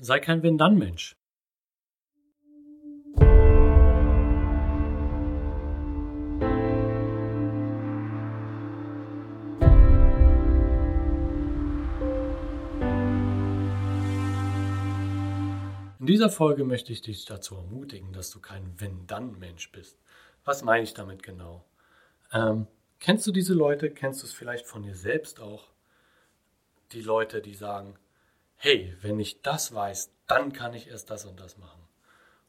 Sei kein Wenn-Dann-Mensch. In dieser Folge möchte ich dich dazu ermutigen, dass du kein Wenn-Dann-Mensch bist. Was meine ich damit genau? Ähm, kennst du diese Leute? Kennst du es vielleicht von dir selbst auch? Die Leute, die sagen, hey, wenn ich das weiß, dann kann ich erst das und das machen.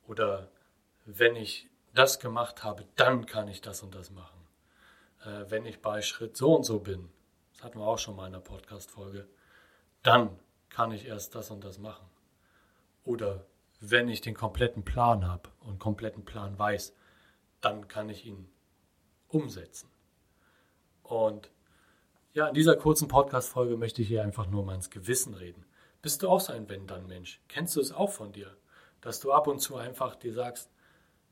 Oder wenn ich das gemacht habe, dann kann ich das und das machen. Äh, wenn ich bei Schritt so und so bin, das hatten wir auch schon mal in der Podcast-Folge, dann kann ich erst das und das machen. Oder wenn ich den kompletten Plan habe und kompletten Plan weiß, dann kann ich ihn umsetzen. Und ja, in dieser kurzen Podcast-Folge möchte ich hier einfach nur mal ins Gewissen reden. Bist du auch so ein Wenn-Dann-Mensch? Kennst du es auch von dir? Dass du ab und zu einfach dir sagst,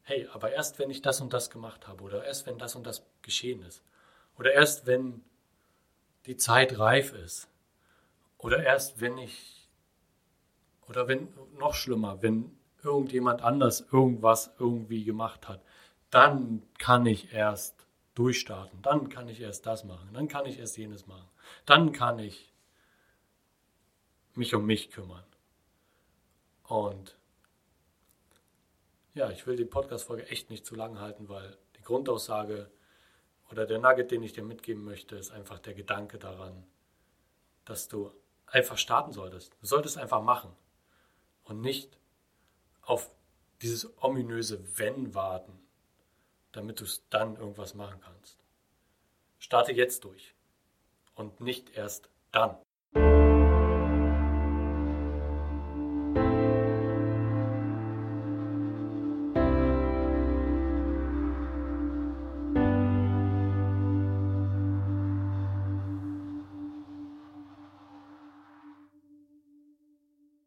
hey, aber erst wenn ich das und das gemacht habe oder erst wenn das und das geschehen ist oder erst wenn die Zeit reif ist oder erst wenn ich oder wenn noch schlimmer, wenn irgendjemand anders irgendwas irgendwie gemacht hat, dann kann ich erst durchstarten, dann kann ich erst das machen, dann kann ich erst jenes machen, dann kann ich mich um mich kümmern. Und ja, ich will die Podcast-Folge echt nicht zu lang halten, weil die Grundaussage oder der Nugget, den ich dir mitgeben möchte, ist einfach der Gedanke daran, dass du einfach starten solltest. Du solltest einfach machen und nicht auf dieses ominöse Wenn warten, damit du es dann irgendwas machen kannst. Starte jetzt durch und nicht erst dann.